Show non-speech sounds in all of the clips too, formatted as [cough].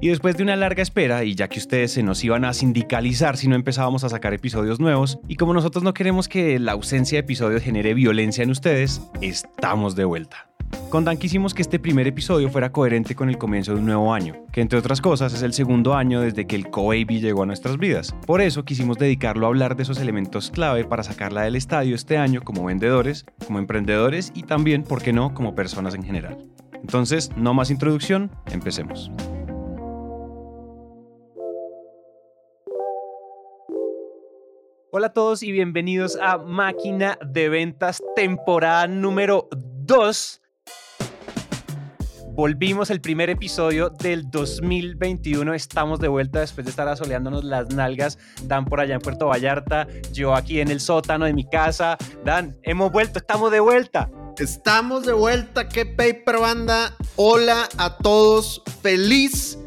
Y después de una larga espera, y ya que ustedes se nos iban a sindicalizar si no empezábamos a sacar episodios nuevos, y como nosotros no queremos que la ausencia de episodios genere violencia en ustedes, estamos de vuelta. Con Dan quisimos que este primer episodio fuera coherente con el comienzo de un nuevo año, que entre otras cosas es el segundo año desde que el Co-Baby llegó a nuestras vidas. Por eso quisimos dedicarlo a hablar de esos elementos clave para sacarla del estadio este año como vendedores, como emprendedores y también, ¿por qué no?, como personas en general. Entonces, no más introducción, empecemos. Hola a todos y bienvenidos a Máquina de Ventas, temporada número 2. Volvimos el primer episodio del 2021. Estamos de vuelta después de estar asoleándonos las nalgas. Dan por allá en Puerto Vallarta, yo aquí en el sótano de mi casa. Dan, hemos vuelto, estamos de vuelta. Estamos de vuelta, qué paper banda. Hola a todos, feliz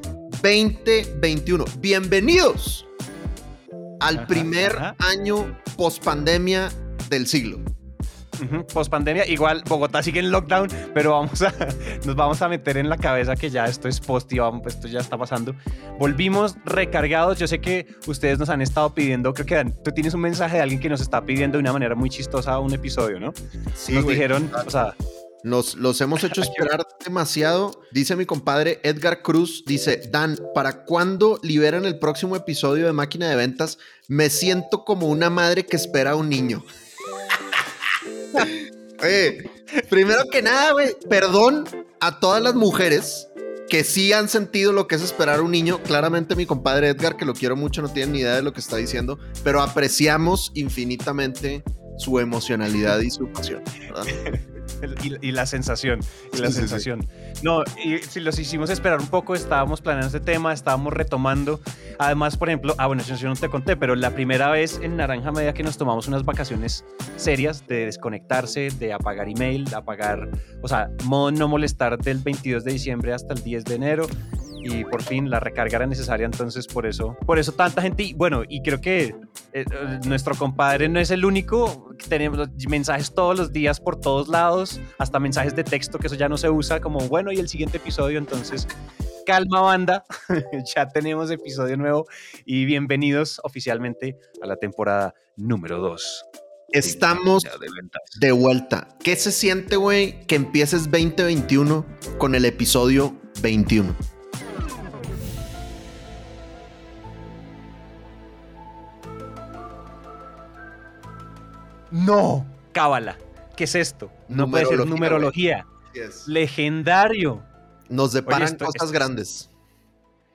2021. Bienvenidos al primer año post pandemia del siglo. Post pandemia, igual Bogotá sigue en lockdown, pero vamos a, [laughs] nos vamos a meter en la cabeza que ya esto es post y vamos, esto ya está pasando. Volvimos recargados. Yo sé que ustedes nos han estado pidiendo, creo que tú tienes un mensaje de alguien que nos está pidiendo de una manera muy chistosa un episodio, ¿no? Sí, nos dijeron, o sea, nos los hemos hecho [laughs] esperar demasiado. Dice mi compadre Edgar Cruz, dice, Dan, ¿para cuándo liberan el próximo episodio de Máquina de Ventas? Me siento como una madre que espera a un niño. [laughs] Oye, primero que nada, güey, perdón a todas las mujeres que sí han sentido lo que es esperar a un niño. Claramente mi compadre Edgar, que lo quiero mucho, no tiene ni idea de lo que está diciendo, pero apreciamos infinitamente su emocionalidad y su pasión. [laughs] y, la sensación, y la sensación. No, y si los hicimos esperar un poco, estábamos planeando este tema, estábamos retomando. Además, por ejemplo, ah, bueno, yo no te conté, pero la primera vez en Naranja Media que nos tomamos unas vacaciones serias de desconectarse, de apagar email, de apagar, o sea, modo no molestar del 22 de diciembre hasta el 10 de enero y por fin la recarga era necesaria, entonces por eso, por eso tanta gente, y bueno, y creo que eh, eh, nuestro compadre no es el único, tenemos mensajes todos los días por todos lados, hasta mensajes de texto, que eso ya no se usa como, bueno, y el siguiente episodio, entonces calma banda, [laughs] ya tenemos episodio nuevo y bienvenidos oficialmente a la temporada número 2. Estamos de vuelta. ¿Qué se siente, güey, que empieces 2021 con el episodio 21? No, cábala. ¿Qué es esto? No puede ser numerología. Legendario. Nos deparan cosas grandes.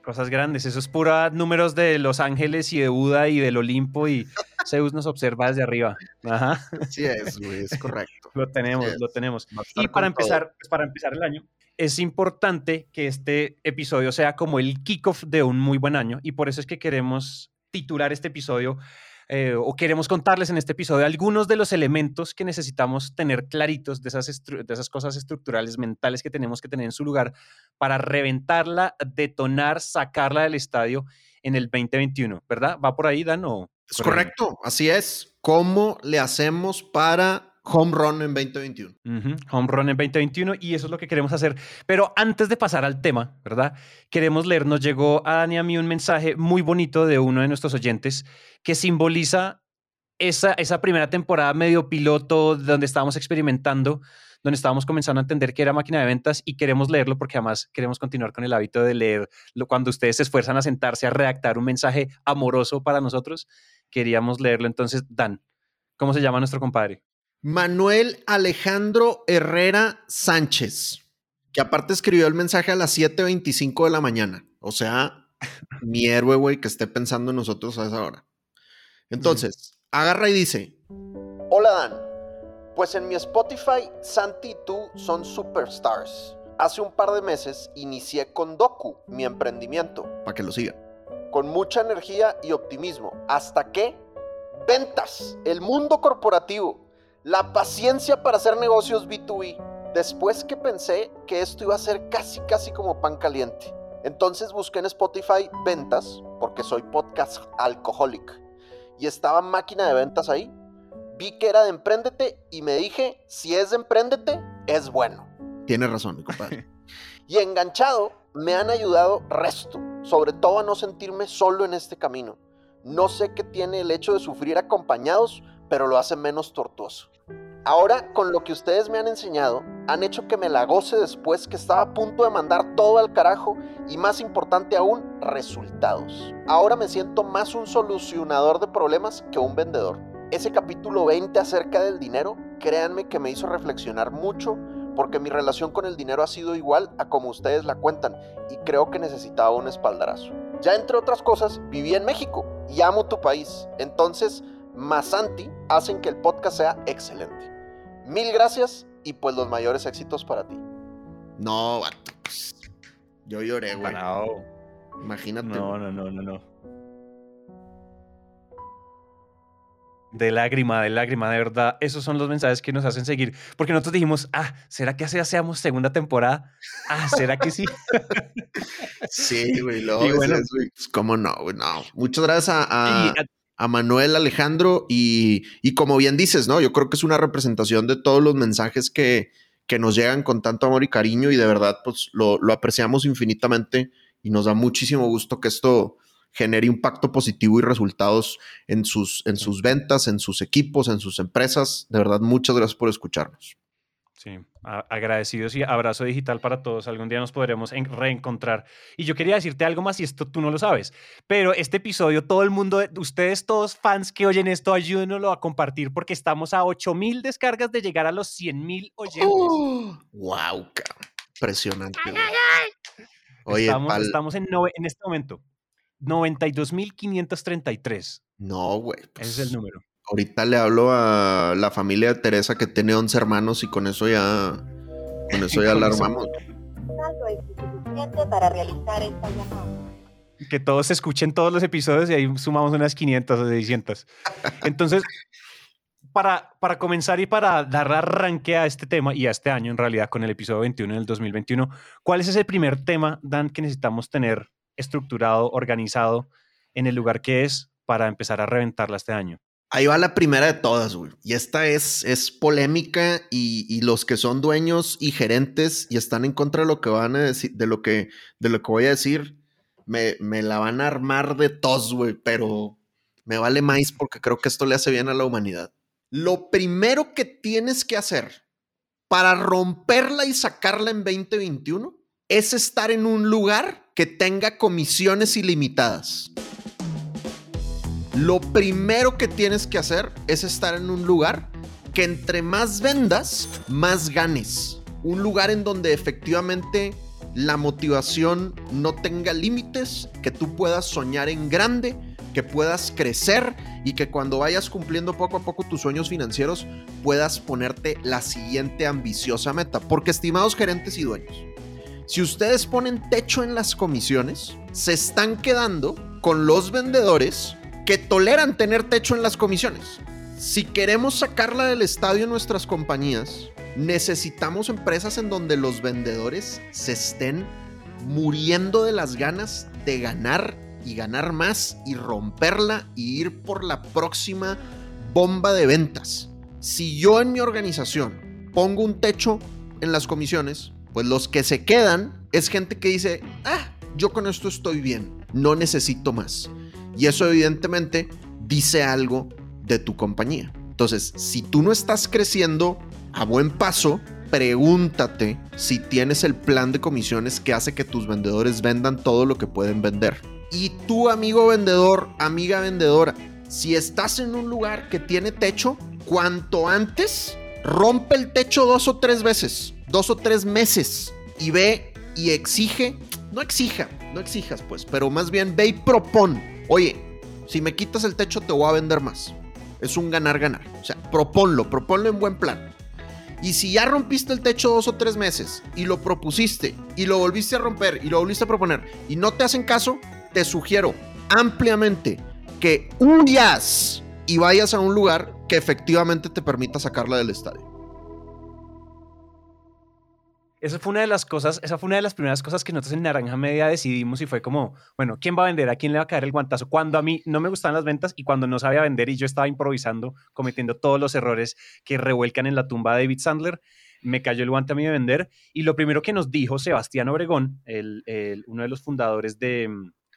Cosas grandes. Eso es pura números de Los Ángeles y de Buda y del Olimpo y [laughs] Zeus nos observa desde arriba. Ajá. Sí es, güey, es correcto. lo tenemos, lo tenemos. Y para empezar, pues, para empezar el año, es importante que este episodio sea como el kickoff de un muy buen año y por eso es que queremos titular este episodio eh, o queremos contarles en este episodio algunos de los elementos que necesitamos tener claritos de esas, de esas cosas estructurales mentales que tenemos que tener en su lugar para reventarla, detonar, sacarla del estadio en el 2021, ¿verdad? ¿Va por ahí, Dan? O es correcto, así es. ¿Cómo le hacemos para home run en 2021. Home run en 2021 y eso es lo que queremos hacer. Pero antes de pasar al tema, ¿verdad? Queremos leer, nos llegó a Dani a mí un mensaje muy bonito de uno de nuestros oyentes que simboliza esa, esa primera temporada medio piloto donde estábamos experimentando, donde estábamos comenzando a entender que era máquina de ventas y queremos leerlo porque además queremos continuar con el hábito de leer cuando ustedes se esfuerzan a sentarse a redactar un mensaje amoroso para nosotros. Queríamos leerlo. Entonces, Dan, ¿cómo se llama nuestro compadre? Manuel Alejandro Herrera Sánchez, que aparte escribió el mensaje a las 7:25 de la mañana. O sea, [laughs] mi héroe, güey, que esté pensando en nosotros a esa hora. Entonces, agarra y dice: Hola Dan, pues en mi Spotify, Santi y tú son superstars. Hace un par de meses inicié con Doku, mi emprendimiento, para que lo sigan, con mucha energía y optimismo, hasta que ventas, el mundo corporativo La paciencia para hacer negocios B2B. Después que pensé que esto iba a ser casi casi como pan caliente. Entonces busqué en Spotify ventas, porque soy podcast alcoholic. Y estaba máquina de ventas ahí. Vi que era de Emprendete y me dije, si es de Emprendete, es bueno. Tiene razón, mi compadre. [laughs] y enganchado, me han ayudado resto, sobre todo a no sentirme solo en este camino. No sé qué tiene el hecho de sufrir acompañados, pero lo hace menos tortuoso. Ahora, con lo que ustedes me han enseñado, han hecho que me la goce después que estaba a punto de mandar todo al carajo y más importante aún, resultados. Ahora me siento más un solucionador de problemas que un vendedor. Ese capítulo 20 acerca del dinero, créanme que me hizo reflexionar mucho porque mi relación con el dinero ha sido igual a como ustedes la cuentan y creo que necesitaba un espaldarazo. Ya entre otras cosas, viví en México y amo tu país. Entonces, Masanti hacen que el podcast sea excelente. Mil gracias y pues los mayores éxitos para ti. No, pues, yo lloré, güey. Imagínate. No, no, no, no, no. De lágrima, de lágrima, de verdad. Esos son los mensajes que nos hacen seguir. Porque nosotros dijimos, ah, ¿será que así hacemos segunda temporada? Ah, ¿será que sí? [laughs] sí, güey. y bueno, pues, ¿Cómo no, güey? No. Muchas gracias a, a, Manuel Alejandro. Y, y, como bien dices, ¿no? Yo creo que es una representación de todos los mensajes que, que nos llegan con tanto amor y cariño. Y de verdad, pues lo, lo apreciamos infinitamente. Y nos da muchísimo gusto que esto genere impacto positivo y resultados en sus, en sus ventas, en sus equipos, en sus empresas. De verdad, muchas gracias por escucharnos. Sí, agradecidos y abrazo digital para todos. Algún día nos podremos reencontrar. Y yo quería decirte algo más y esto tú no lo sabes, pero este episodio, todo el mundo, ustedes todos fans que oyen esto, ayúdenoslo a compartir porque estamos a 8000 descargas de llegar a los 100 mil oyentes. ¡Wow! Impresionante. Oye, estamos, estamos en, en este momento 92.533. No, güey. Ese es el pues, número. Ahorita le hablo a la familia de Teresa que tiene 11 hermanos y con eso ya, con eso ya [laughs] la armamos. para realizar esta llamada. Que todos escuchen todos los episodios y ahí sumamos unas 500 o 600. Entonces, [laughs] para, para comenzar y para dar arranque a este tema y a este año, en realidad, con el episodio 21 del 2021, ¿cuál es ese primer tema, Dan, que necesitamos tener estructurado, organizado en el lugar que es para empezar a reventarla este año. Ahí va la primera de todas, güey. Y esta es, es polémica y, los que son dueños y gerentes y están en contra de lo que van a decir, de lo que, de lo que voy a decir, me, me la van a armar de tos, güey, pero me vale más porque creo que esto le hace bien a la humanidad. Lo primero que tienes que hacer para romperla y sacarla en 2021 es estar en un lugar que tenga comisiones ilimitadas. Lo primero que tienes que hacer es estar en un lugar que entre más vendas, más ganes. Un lugar en donde efectivamente la motivación no tenga límites, que tú puedas soñar en grande, que puedas crecer y que cuando vayas cumpliendo poco a poco tus sueños financieros puedas ponerte la siguiente ambiciosa meta. Porque estimados gerentes y dueños, si ustedes ponen techo en las comisiones, se están quedando con los vendedores que toleran tener techo en las comisiones. Si queremos sacarla del estadio en nuestras compañías, necesitamos empresas en donde los vendedores se estén muriendo de las ganas de ganar y ganar más y romperla y ir por la próxima bomba de ventas. Si yo en mi organización pongo un techo en las comisiones, pues los que se quedan es gente que dice, ah, yo con esto estoy bien, no necesito más. Y eso evidentemente dice algo de tu compañía. Entonces, si tú no estás creciendo a buen paso, pregúntate si tienes el plan de comisiones que hace que tus vendedores vendan todo lo que pueden vender. Y tú, amigo vendedor, amiga vendedora, si estás en un lugar que tiene techo, cuanto antes rompe el techo dos o tres veces dos o tres meses y ve y exige, no exija, no exijas pues, pero más bien ve y propone, oye, si me quitas el techo te voy a vender más. Es un ganar-ganar. O sea, proponlo, proponlo en buen plan. Y si ya rompiste el techo dos o tres meses y lo propusiste y lo volviste a romper y lo volviste a proponer y no te hacen caso, te sugiero ampliamente que huyas y vayas a un lugar que efectivamente te permita sacarla del estadio. Esa fue una de las cosas, esa fue una de las primeras cosas que nosotros en Naranja Media decidimos y fue como, bueno, ¿quién va a vender? ¿A quién le va a caer el guantazo? Cuando a mí no me gustaban las ventas y cuando no sabía vender y yo estaba improvisando, cometiendo todos los errores que revuelcan en la tumba de David Sandler, me cayó el guante a mí de vender. Y lo primero que nos dijo Sebastián Obregón, el, uno de los fundadores de,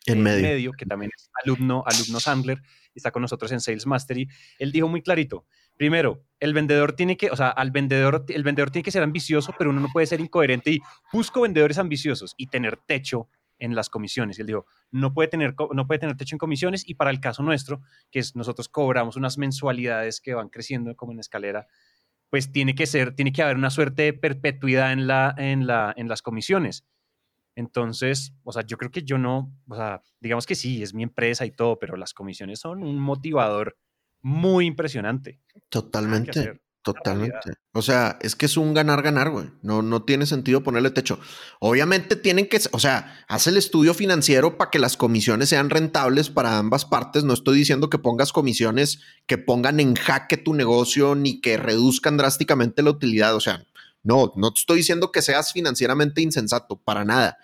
en medio. que también es alumno, alumno Sandler, está con nosotros en Sales Mastery, él dijo muy clarito, primero, el vendedor tiene que, o sea, al vendedor, el vendedor tiene que ser ambicioso, pero uno no puede ser incoherente y busco vendedores ambiciosos y tener techo en las comisiones. Y él dijo, no puede, tener, no puede tener techo en comisiones y para el caso nuestro, que nosotros cobramos unas mensualidades que van creciendo como en escalera, pues tiene que ser, tiene que haber una suerte de perpetuidad en, la, en, la, en las comisiones. Entonces, o sea, yo creo que yo no, o sea, digamos que sí, es mi empresa y todo, pero las comisiones son un motivador muy impresionante. Totalmente. Totalmente. O sea, es que es un ganar-ganar, güey. No, no tiene sentido ponerle techo. Obviamente tienen que, o sea, haz el estudio financiero para que las comisiones sean rentables para ambas partes. No estoy diciendo que pongas comisiones que pongan en jaque tu negocio ni que reduzcan drásticamente la utilidad. O sea, no, no te estoy diciendo que seas financieramente insensato, para nada.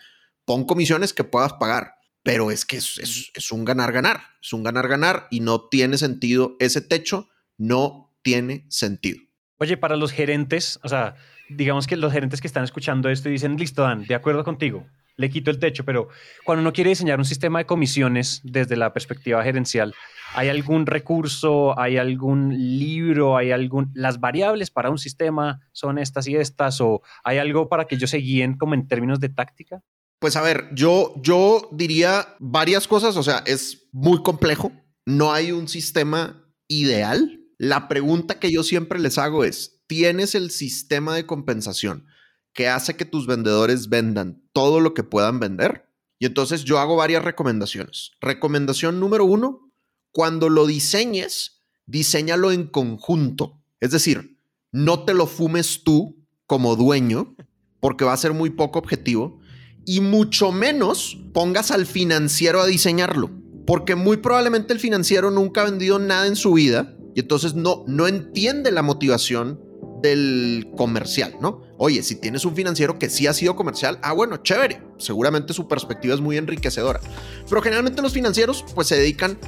Pon comisiones que puedas pagar, pero es que es, un ganar-ganar. Es un ganar-ganar y no tiene sentido. Ese techo no tiene sentido. Oye, para los gerentes, o sea, digamos que los gerentes que están escuchando esto y dicen, listo, Dan, de acuerdo contigo, le quito el techo, pero cuando uno quiere diseñar un sistema de comisiones desde la perspectiva gerencial, ¿hay algún recurso, hay algún libro, hay algún... Las variables para un sistema son estas y estas, o hay algo para que ellos se guíen como en términos de táctica? Pues a ver, yo, yo diría varias cosas, o sea, es muy complejo, no hay un sistema ideal, la pregunta que yo siempre les hago es, ¿tienes el sistema de compensación que hace que tus vendedores vendan todo lo que puedan vender? Y entonces yo hago varias recomendaciones. Recomendación número uno, cuando lo diseñes, diseñalo en conjunto. Es decir, no te lo fumes tú como dueño, porque va a ser muy poco objetivo, y mucho menos pongas al financiero a diseñarlo, porque muy probablemente el financiero nunca ha vendido nada en su vida y entonces no, no entiende la motivación del comercial, ¿no? Oye, si tienes un financiero que sí ha sido comercial, ah, bueno, chévere, seguramente su perspectiva es muy enriquecedora. Pero generalmente los financieros pues se dedican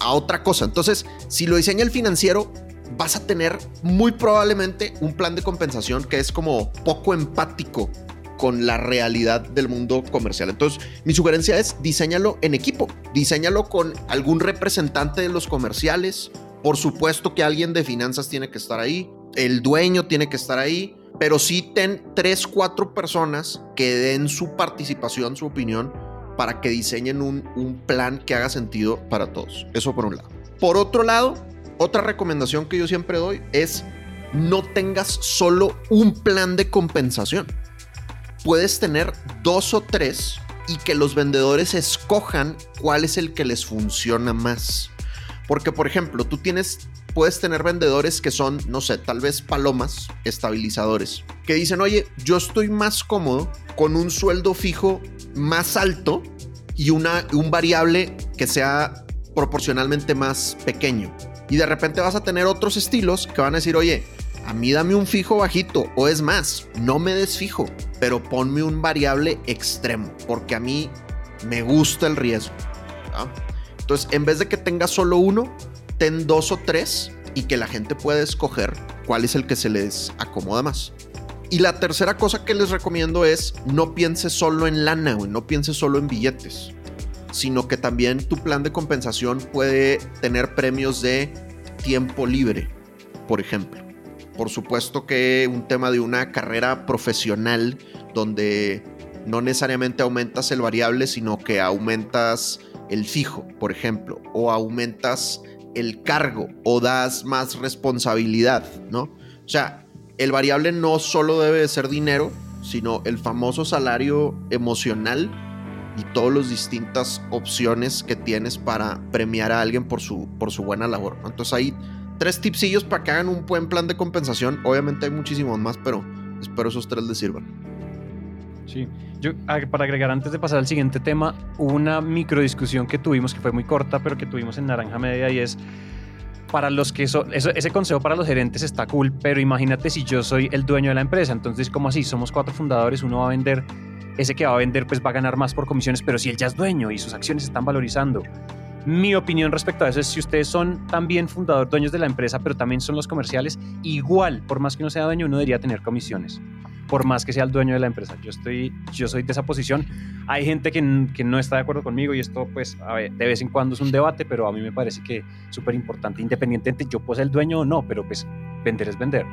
a otra cosa. Entonces, si lo diseña el financiero, vas a tener muy probablemente un plan de compensación que es como poco empático con la realidad del mundo comercial. Entonces, mi sugerencia es diseñalo en equipo, diseñalo con algún representante de los comerciales por supuesto que alguien de finanzas tiene que estar ahí, el dueño tiene que estar ahí, pero sí ten tres, cuatro personas que den su participación, su opinión, para que diseñen un, un plan que haga sentido para todos. Eso por un lado. Por otro lado, otra recomendación que yo siempre doy es no tengas solo un plan de compensación. Puedes tener dos o tres y que los vendedores escojan cuál es el que les funciona más. Porque, por ejemplo, tú tienes, puedes tener vendedores que son, no sé, tal vez palomas, estabilizadores, que dicen, oye, yo estoy más cómodo con un sueldo fijo más alto y una, un variable que sea proporcionalmente más pequeño. Y de repente vas a tener otros estilos que van a decir, oye, a mí dame un fijo bajito, o es más, no me des fijo, pero ponme un variable extremo, porque a mí me gusta el riesgo. Entonces, en vez de que tengas solo uno, ten dos o tres y que la gente pueda escoger cuál es el que se les acomoda más. Y la tercera cosa que les recomiendo es no pienses solo en lana, o no pienses solo en billetes, sino que también tu plan de compensación puede tener premios de tiempo libre, por ejemplo. Por supuesto que un tema de una carrera profesional donde no necesariamente aumentas el variable, sino que aumentas el fijo, por ejemplo, o aumentas el cargo o das más responsabilidad, ¿no? O sea, el variable no solo debe de ser dinero, sino el famoso salario emocional y todas las distintas opciones que tienes para premiar a alguien por su, por su buena labor. Entonces hay tres tipsillos para que hagan un buen plan de compensación. Obviamente hay muchísimos más, pero espero esos tres les sirvan. Sí, yo para agregar antes de pasar al siguiente tema, una micro discusión que tuvimos que fue muy corta, pero que tuvimos en Naranja Media y es para los que son, ese consejo para los gerentes está cool, pero imagínate si yo soy el dueño de la empresa, entonces como así, somos cuatro fundadores, uno va a vender, ese que va a vender pues va a ganar más por comisiones, pero si él ya es dueño y sus acciones están valorizando. Mi opinión respecto a eso es si ustedes son también fundadores, dueños de la empresa, pero también son los comerciales, igual, por más que no sea dueño, uno debería tener comisiones por más que sea el dueño de la empresa. Yo, estoy, yo soy de esa posición. Hay gente que, que no está de acuerdo conmigo y esto, pues, a ver, de vez en cuando es un debate, pero a mí me parece que súper importante, independientemente yo pueda ser el dueño o no, pero pues vender es vender.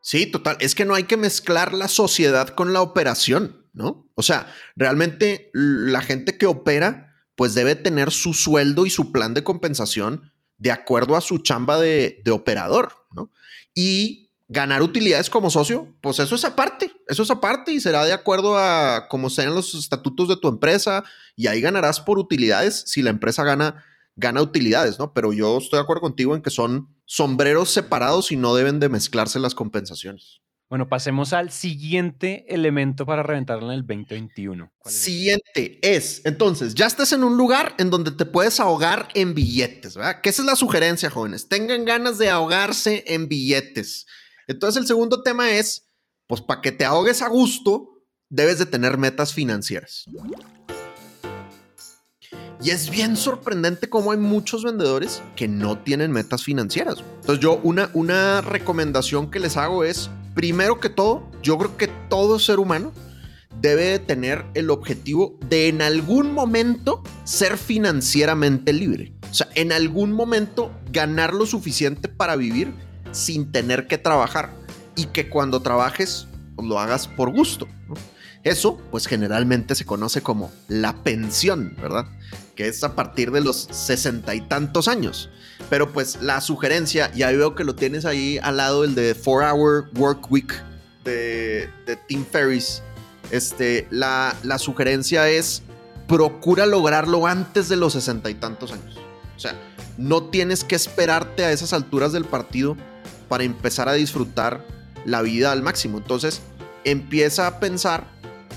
Sí, total. Es que no hay que mezclar la sociedad con la operación, ¿no? O sea, realmente la gente que opera, pues debe tener su sueldo y su plan de compensación de acuerdo a su chamba de, de operador, ¿no? Y ganar utilidades como socio, pues eso es aparte, eso es aparte y será de acuerdo a cómo sean los estatutos de tu empresa y ahí ganarás por utilidades si la empresa gana, gana utilidades, ¿no? Pero yo estoy de acuerdo contigo en que son sombreros separados y no deben de mezclarse las compensaciones. Bueno, pasemos al siguiente elemento para reventarlo en el 2021. Siguiente es, entonces, ya estás en un lugar en donde te puedes ahogar en billetes, ¿verdad? Que esa es la sugerencia, jóvenes. Tengan ganas de ahogarse en billetes. Entonces el segundo tema es, pues para que te ahogues a gusto, debes de tener metas financieras. Y es bien sorprendente cómo hay muchos vendedores que no tienen metas financieras. Entonces yo una, una recomendación que les hago es, primero que todo, yo creo que todo ser humano debe tener el objetivo de en algún momento ser financieramente libre. O sea, en algún momento ganar lo suficiente para vivir sin tener que trabajar y que cuando trabajes pues, lo hagas por gusto. Eso, pues generalmente se conoce como la pensión, ¿verdad? Que es a partir de los sesenta y tantos años. Pero pues la sugerencia, y veo que lo tienes ahí al lado, el de 4 Hour Work Week de, de Tim Ferriss. Este, la, la sugerencia es procura lograrlo antes de los sesenta y tantos años. O sea, no tienes que esperarte a esas alturas del partido para empezar a disfrutar la vida al máximo. Entonces, empieza a pensar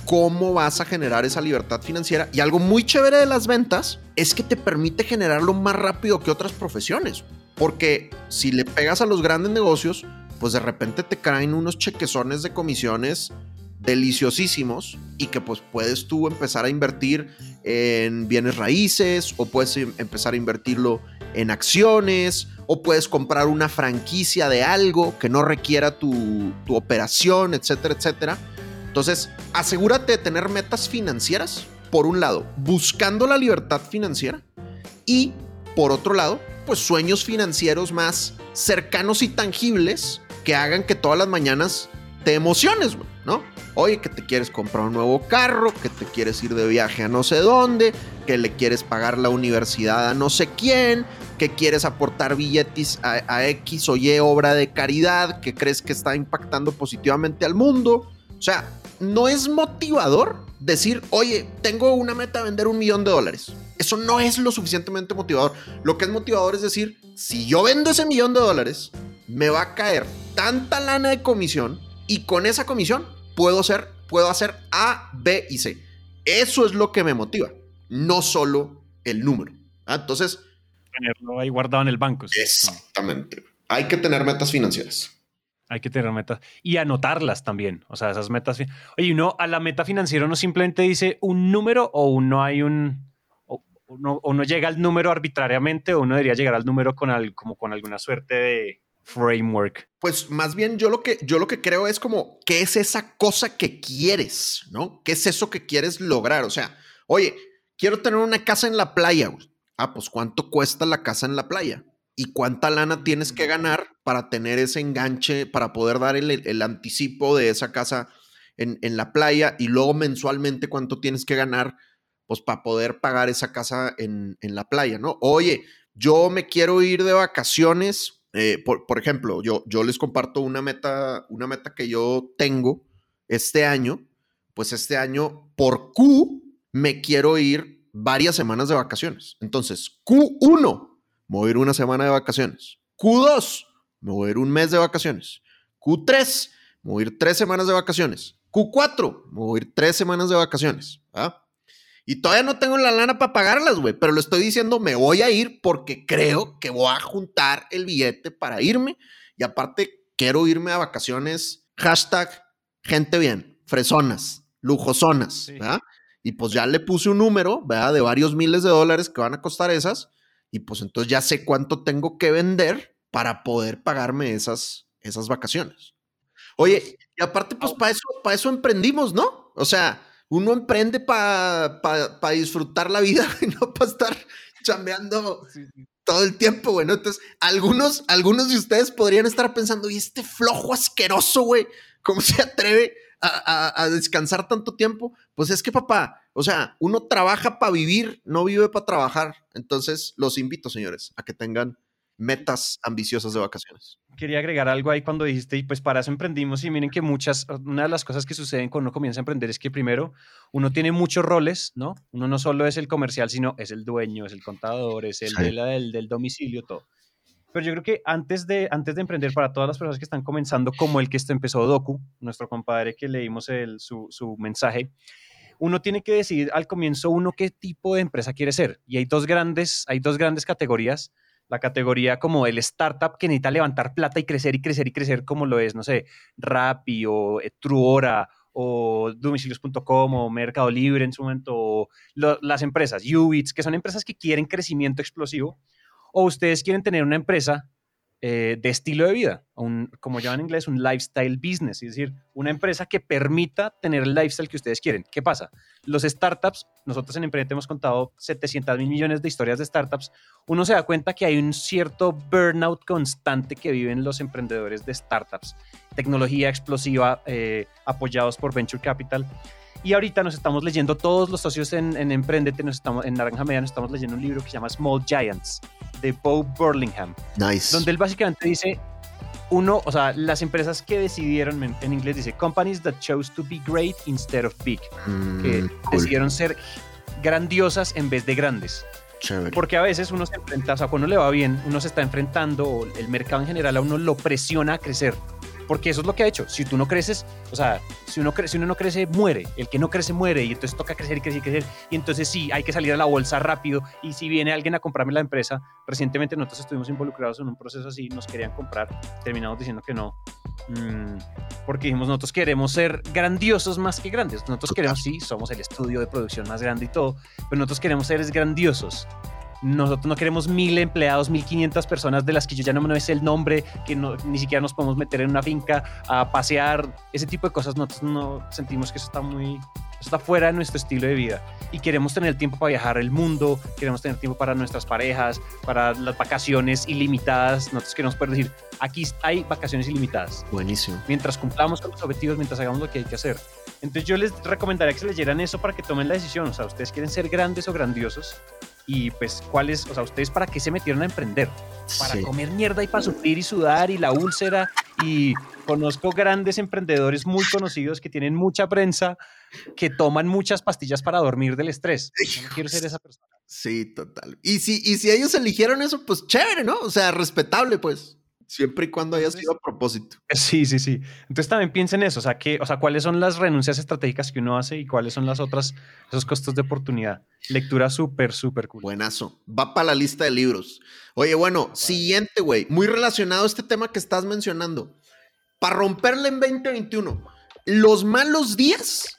cómo vas a generar esa libertad financiera. Y algo muy chévere de las ventas es que te permite generarlo más rápido que otras profesiones. Porque si le pegas a los grandes negocios, pues de repente te caen unos chequezones de comisiones deliciosísimos y que pues puedes tú empezar a invertir en bienes raíces o puedes em, empezar a invertirlo en acciones o puedes comprar una franquicia de algo que no requiera tu, operación, etcétera, etcétera. Entonces, asegúrate de tener metas financieras, por un lado, buscando la libertad financiera y, por otro lado, pues sueños financieros más cercanos y tangibles que hagan que todas las mañanas te emociones, ¿no? Oye, que te quieres comprar un nuevo carro, que te quieres ir de viaje a no sé dónde, que le quieres pagar la universidad a no sé quién, que quieres aportar billetes a, X o Y obra de caridad, que crees que está impactando positivamente al mundo. O sea, no es motivador decir, oye, tengo una meta de vender un millón de dólares. Eso no es lo suficientemente motivador. Lo que es motivador es decir, si yo vendo ese millón de dólares, me va a caer tanta lana de comisión y con esa comisión puedo hacer, puedo hacer A, B y C. Eso es lo que me motiva, no solo el número. ¿ah? Entonces... Tenerlo ahí guardado en el banco. Exactamente. Hay que tener metas financieras. Hay que tener metas y anotarlas también. O sea, esas metas. Oye, uno a la meta financiera no simplemente dice un número o uno hay un. O uno, llega al número arbitrariamente o uno debería llegar al número con, como con alguna suerte de, framework? Pues más bien yo lo que yo lo que creo es como qué es esa cosa que quieres, ¿no? ¿Qué es eso que quieres lograr? O sea, oye, quiero tener una casa en la playa. Ah, pues ¿cuánto cuesta la casa en la playa? ¿Y cuánta lana tienes que ganar para tener ese enganche, para poder dar el, anticipo de esa casa en, en, la playa? Y luego mensualmente cuánto tienes que ganar, pues para poder pagar esa casa en, en la playa, ¿no? Oye, yo me quiero ir de vacaciones eh, por, ejemplo, yo, yo les comparto una meta, una meta que yo tengo este año. Pues este año, por Q, me quiero ir varias semanas de vacaciones. Entonces, Q1, me voy a ir una semana de vacaciones. Q2, me voy a ir un mes de vacaciones. Q3, me voy a ir tres semanas de vacaciones. Q4, me voy a ir tres semanas de vacaciones. Y todavía no tengo la lana para pagarlas, güey, pero lo estoy diciendo, me voy a ir porque creo que voy a juntar el billete para irme. Y aparte, quiero irme a vacaciones, hashtag gente bien, fresonas, lujosonas, ¿verdad? Y pues ya le puse un número, ¿verdad? De varios miles de dólares que van a costar esas. Y pues entonces ya sé cuánto tengo que vender para poder pagarme esas, esas vacaciones. Oye, y aparte, pues para eso, para eso emprendimos, ¿no? O sea, uno emprende para disfrutar la vida [laughs] y no para estar chambeando todo el tiempo, güey. Entonces, algunos, algunos de ustedes podrían estar pensando, y este flojo asqueroso, güey, ¿cómo se atreve a, a, descansar tanto tiempo? Pues es que, papá, o sea, uno trabaja para vivir, no vive para trabajar. Entonces, los invito, señores, a que tengan metas ambiciosas de vacaciones. Quería agregar algo ahí cuando dijiste, y pues para eso emprendimos, y miren que muchas, una de las cosas que suceden cuando uno comienza a emprender es que primero uno tiene muchos roles, ¿no? Uno no solo es el comercial, sino es el dueño, es el contador, es el del, del, domicilio, todo. Pero yo creo que antes de, antes de emprender, para todas las personas que están comenzando, como el que empezó Doku, nuestro compadre que leímos el, su, su mensaje, uno tiene que decidir al comienzo uno qué tipo de empresa quiere ser. Y hay dos grandes, hay dos grandes categorías la categoría como el startup que necesita levantar plata y crecer y crecer y crecer como lo es, no sé, Rappi o eh, Truora o domicilios.com o Mercado Libre en su momento, o las empresas, Ubits, que son empresas que quieren crecimiento explosivo, o ustedes quieren tener una empresa eh, de estilo de vida, como llaman en inglés, un lifestyle business, es decir, una empresa que permita tener el lifestyle que ustedes quieren. ¿Qué pasa? Los startups, nosotros en Emprendete hemos contado 700 mil millones de historias de startups, uno se da cuenta que hay un cierto burnout constante que viven los emprendedores de startups, tecnología explosiva eh, apoyados por Venture Capital. Y ahorita nos estamos leyendo, todos los socios en, en Emprendete, nos estamos, en Naranja Media, nos estamos leyendo un libro que se llama Small Giants de Bo Burlingham. Nice. Donde él básicamente dice, uno, o sea, las empresas que decidieron, en, inglés dice, companies that chose to be great instead of big, mm, que decidieron ser grandiosas en vez de grandes. Chévere. Porque a veces uno se enfrenta, o sea, cuando le va bien, uno se está enfrentando, o el mercado en general a uno lo presiona a crecer porque eso es lo que ha hecho. Si tú no creces, o sea, si uno, si uno no crece, muere. El que no crece, muere. Y entonces toca crecer y crecer y crecer. Y entonces sí, hay que salir a la bolsa rápido. Y si viene alguien a comprarme la empresa, recientemente nosotros estuvimos involucrados en un proceso así, nos querían comprar, terminamos diciendo que no. Mm, porque dijimos, nosotros queremos ser grandiosos más que grandes. Nosotros queremos, sí, somos el estudio de producción más grande y todo, pero nosotros queremos ser grandiosos. Nosotros no queremos mil empleados, mil quinientas personas de las que yo ya no me sé el nombre, que ni siquiera nos podemos meter en una finca a pasear, ese tipo de cosas. Nosotros no sentimos que eso está muy, está fuera de nuestro estilo de vida. Y queremos tener tiempo para viajar el mundo, queremos tener tiempo para nuestras parejas, para las vacaciones ilimitadas. Nosotros queremos poder decir, aquí hay vacaciones ilimitadas. Buenísimo. Mientras cumplamos con los objetivos, mientras hagamos lo que hay que hacer. Entonces yo les recomendaría que se leyeran eso para que tomen la decisión. O sea, ustedes quieren ser grandes o grandiosos y pues cuáles, o sea, ustedes para qué se metieron a emprender, para comer mierda y para sufrir y sudar y la úlcera y conozco grandes emprendedores muy conocidos que tienen mucha prensa, que toman muchas pastillas para dormir del estrés. Yo no quiero ser esa persona. Sí, total. Y si, y si ellos eligieron eso, pues chévere, ¿no? O sea, respetable, pues siempre y cuando haya sido a propósito. Sí, sí, sí. Entonces también piensen eso, o sea, que, o sea, cuáles son las renuncias estratégicas que uno hace y cuáles son las otras, esos costos de oportunidad. Lectura súper, súper cool. Buenazo. Va para la lista de libros. Oye, bueno, siguiente, güey, muy relacionado a este tema que estás mencionando. Para romperle en 2021, los malos días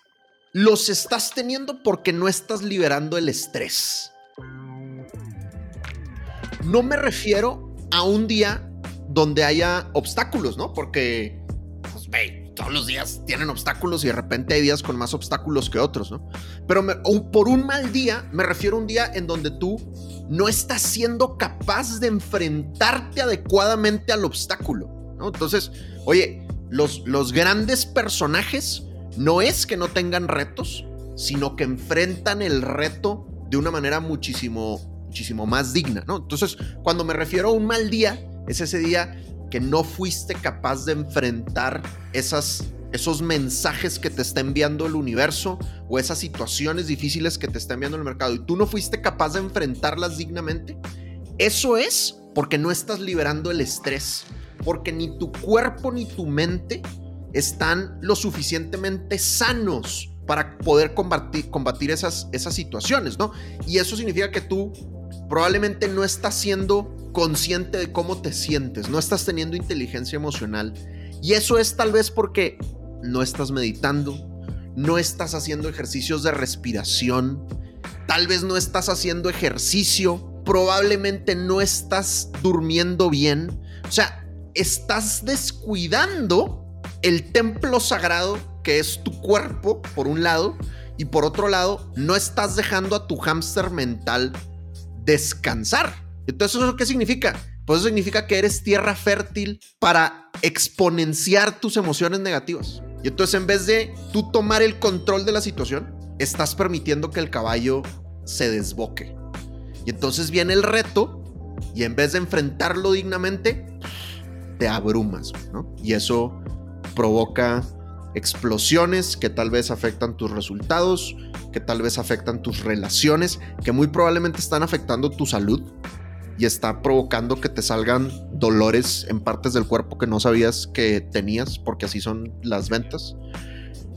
los estás teniendo porque no estás liberando el estrés. No me refiero a un día donde haya obstáculos, ¿no? Porque, pues, todos los días tienen obstáculos y de repente hay días con más obstáculos que otros, ¿no? Pero por un mal día, me refiero a un día en donde tú no estás siendo capaz de enfrentarte adecuadamente al obstáculo, ¿no? Entonces, oye, los, los grandes personajes no es que no tengan retos, sino que enfrentan el reto de una manera muchísimo, muchísimo más digna, ¿no? Entonces, cuando me refiero a un mal día, es ese día que no fuiste capaz de enfrentar esas, esos mensajes que te está enviando el universo o esas situaciones difíciles que te está enviando el mercado y tú no fuiste capaz de enfrentarlas dignamente. Eso es porque no estás liberando el estrés, porque ni tu cuerpo ni tu mente están lo suficientemente sanos para poder combatir, combatir esas, esas situaciones, ¿no? Y eso significa que tú probablemente no estás siendo consciente de cómo te sientes, no estás teniendo inteligencia emocional. Y eso es tal vez porque no estás meditando, no estás haciendo ejercicios de respiración, tal vez no estás haciendo ejercicio, probablemente no estás durmiendo bien. O sea, estás descuidando el templo sagrado que es tu cuerpo, por un lado, y por otro lado, no estás dejando a tu hámster mental descansar. Entonces, ¿eso qué significa? Pues significa que eres tierra fértil para exponenciar tus emociones negativas. Y entonces, en vez de tú tomar el control de la situación, estás permitiendo que el caballo se desboque. Y entonces viene el reto, y en vez de enfrentarlo dignamente, te abrumas, ¿no? Y eso provoca explosiones que tal vez afectan tus resultados, que tal vez afectan tus relaciones, que muy probablemente están afectando tu salud y está provocando que te salgan dolores en partes del cuerpo que no sabías que tenías, porque así son las ventas.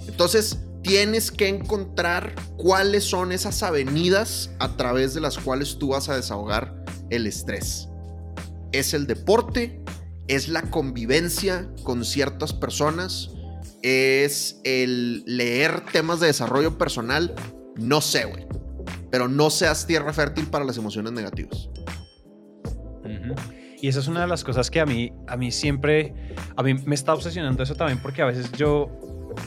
Entonces, tienes que encontrar cuáles son esas avenidas a través de las cuales tú vas a desahogar el estrés. Es el deporte, es la convivencia con ciertas personas, es el leer temas de desarrollo personal, no sé, güey. Pero no seas tierra fértil para las emociones negativas. Y esa es una de las cosas que a mí, a mí siempre, a mí me está obsesionando eso también porque a veces yo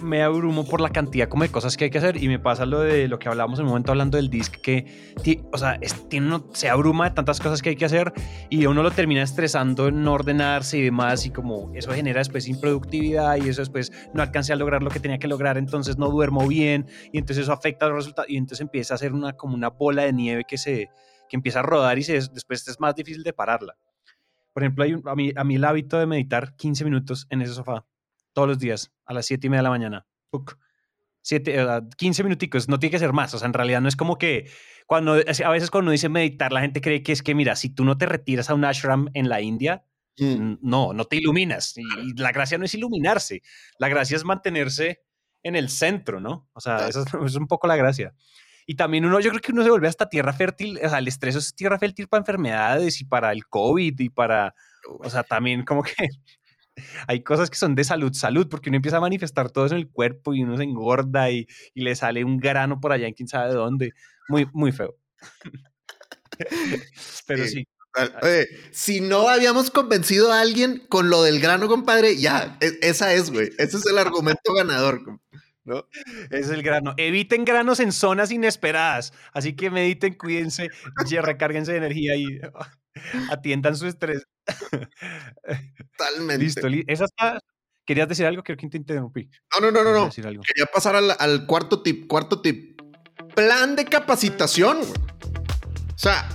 me abrumo por la cantidad como de cosas que hay que hacer y me pasa lo de lo que hablábamos en un momento hablando del disc que, o sea, tiene uno, se abruma de tantas cosas que hay que hacer y uno lo termina estresando en no ordenarse y demás y como eso genera después improductividad y eso después no alcancé a lograr lo que tenía que lograr, entonces no duermo bien y entonces eso afecta los resultados y entonces empieza a ser una como una bola de nieve que se que empieza a rodar y se, después es más difícil de pararla. Por ejemplo, hay a, mí, a mí el hábito de meditar 15 minutos en ese sofá todos los días a las 7 y media de la mañana. 15 minuticos, no tiene que ser más. O sea, en realidad no es como que cuando a veces cuando uno dice meditar, la gente cree que es que, mira, si tú no te retiras a un ashram en la India, mm. no, no te iluminas. Y, la gracia no es iluminarse, la gracia es mantenerse en el centro, ¿no? O sea, eso [laughs] es, un poco la gracia. Y también uno, yo creo que uno se vuelve hasta tierra fértil, o sea, el estrés es tierra fértil para enfermedades y para el COVID y para, o sea, también como que hay cosas que son de salud, salud, porque uno empieza a manifestar todo eso en el cuerpo y uno se engorda y, le sale un grano por allá en quién sabe de dónde. Muy, muy feo. [laughs] Pero sí. si no habíamos convencido a alguien con lo del grano, compadre, ya, e, esa es, güey. Ese es el argumento ganador, ¿no? Es el grano. Eviten granos en zonas inesperadas. Así que mediten, cuídense, recárguense de energía y [laughs] atiendan su estrés. [laughs] Totalmente. Listo, esa está. ¿Querías decir algo? Creo que te interrumpí. No, no, no, no. Quería pasar al, cuarto tip. Cuarto tip. Plan de capacitación. O sea,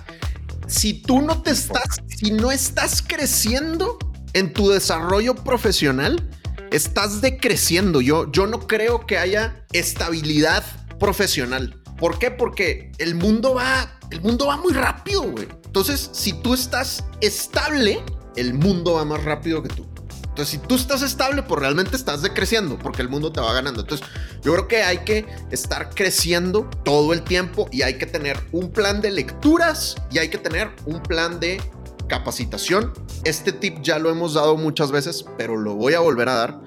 si tú no te estás, si no estás creciendo en tu desarrollo profesional, estás decreciendo. Yo, yo no creo que haya estabilidad profesional. ¿Por qué? Porque el mundo va, el mundo va muy rápido, güey. Entonces, si tú estás estable, el mundo va más rápido que tú. Entonces, si tú estás estable, pues realmente estás decreciendo, porque el mundo te va ganando. Entonces, yo creo que hay que estar creciendo todo el tiempo y hay que tener un plan de lecturas y hay que tener un plan de capacitación. Este tip ya lo hemos dado muchas veces, pero lo voy a volver a dar.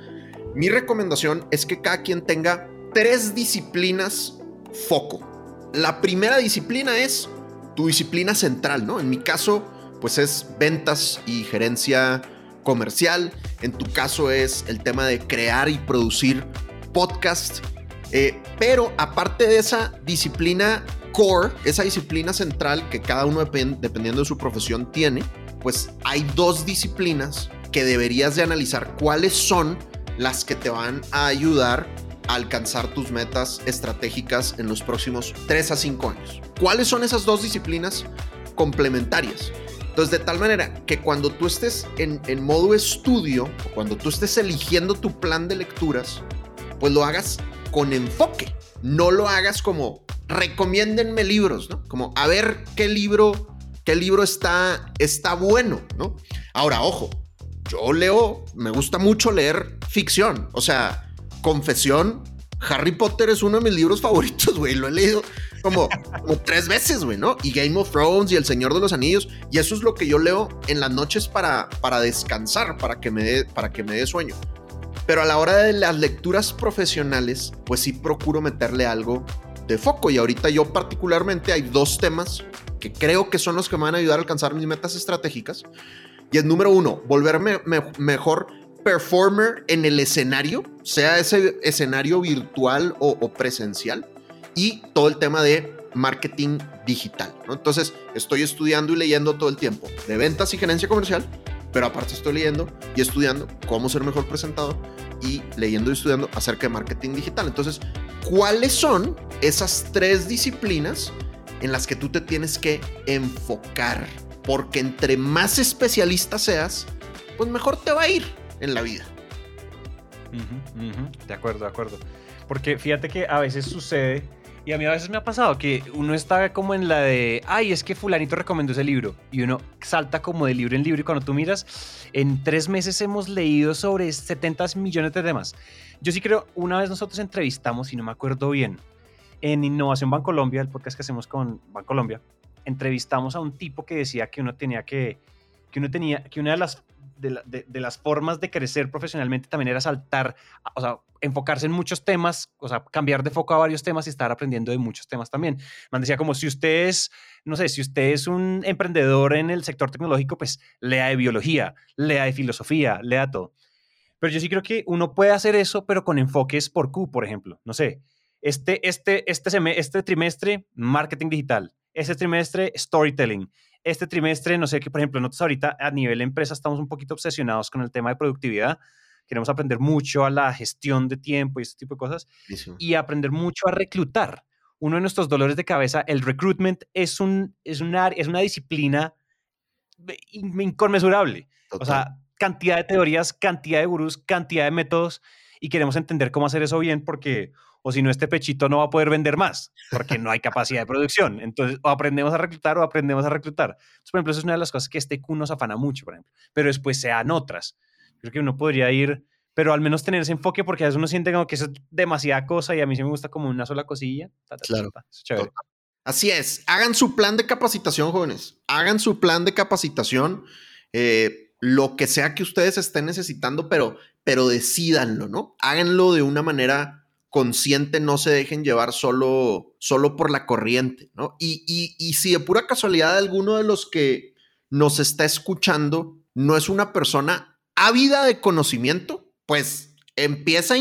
Mi recomendación es que cada quien tenga tres disciplinas foco. La primera disciplina es tu disciplina central, ¿no? En mi caso, pues es ventas y gerencia comercial. En tu caso es el tema de crear y producir podcast. Eh, pero aparte de esa disciplina core, esa disciplina central que cada uno dependiendo de su profesión tiene, pues hay dos disciplinas que deberías de analizar cuáles son las que te van a ayudar alcanzar tus metas estratégicas en los próximos 3 a 5 años. ¿Cuáles son esas dos disciplinas complementarias? Entonces, de tal manera que cuando tú estés en, modo estudio, cuando tú estés eligiendo tu plan de lecturas, pues lo hagas con enfoque. No lo hagas como recomiéndenme libros, ¿no? Como a ver qué libro, qué libro está, está bueno, ¿no? Ahora, ojo, yo leo, me gusta mucho leer ficción. O sea, confesión, Harry Potter es uno de mis libros favoritos, güey. Lo he leído como, tres veces, güey, ¿no? Y Game of Thrones y El Señor de los Anillos. Y eso es lo que yo leo en las noches para, para descansar, para que, me dé, para que me dé sueño. Pero a la hora de las lecturas profesionales, pues sí procuro meterle algo de foco. Y ahorita yo particularmente hay dos temas que creo que son los que me van a ayudar a alcanzar mis metas estratégicas. Y es número uno, volverme mejor performer en el escenario, sea ese escenario virtual o, presencial, y todo el tema de marketing digital. Entonces, estoy estudiando y leyendo todo el tiempo de ventas y gerencia comercial, pero aparte estoy leyendo y estudiando cómo ser mejor presentador y leyendo y estudiando acerca de marketing digital. Entonces, ¿cuáles son esas tres disciplinas en las que tú te tienes que enfocar? Porque entre más especialista seas, pues mejor te va a ir en la vida. De acuerdo, de acuerdo. Porque fíjate que a veces sucede, y a mí a veces me ha pasado que uno está como en la de, ay, es que fulanito recomendó ese libro, y uno salta como de libro en libro, y cuando tú miras, en tres meses hemos leído sobre 70 millones de temas. Yo sí creo, una vez nosotros entrevistamos, y no me acuerdo bien, en Innovación Bancolombia, el podcast que hacemos con Bancolombia, entrevistamos a un tipo que decía que uno tenía que, que uno tenía, que una de las de, las formas de crecer profesionalmente también era saltar, o sea, enfocarse en muchos temas, o sea, cambiar de foco a varios temas y estar aprendiendo de muchos temas también. Man decía como si usted es, no sé, si usted es un emprendedor en el sector tecnológico, pues lea de biología, lea de filosofía, lea todo. Pero yo sí creo que uno puede hacer eso, pero con enfoques por Q, por ejemplo. No sé, este, este, este, este trimestre, marketing digital. Este trimestre, storytelling este trimestre, no sé, que por ejemplo nosotros ahorita a nivel empresa estamos un poquito obsesionados con el tema de productividad. Queremos aprender mucho a la gestión de tiempo y este tipo de cosas. Y aprender mucho a reclutar. Uno de nuestros dolores de cabeza, el recruitment, es, un, es, una, es una disciplina inconmensurable. O sea, cantidad de teorías, cantidad de gurús, cantidad de métodos y queremos entender cómo hacer eso bien porque o si no, este pechito no va a poder vender más porque no hay capacidad de producción. Entonces, o aprendemos a reclutar o aprendemos a reclutar. Entonces, por ejemplo, eso es una de las cosas que este Q nos afana mucho, por ejemplo, pero después sean otras. Creo que uno podría ir, pero al menos tener ese enfoque porque a veces uno siente como que eso es demasiada cosa y a mí sí me gusta como una sola cosilla. claro. Así es, hagan su plan de capacitación, jóvenes. Hagan su plan de capacitación, eh, lo que sea que ustedes estén necesitando, pero, pero decidanlo, ¿no? Háganlo de una manera consciente, no se dejen llevar solo, solo por la corriente, ¿no? Y, y, si de pura casualidad alguno de los que nos está escuchando no es una persona ávida de conocimiento, pues empieza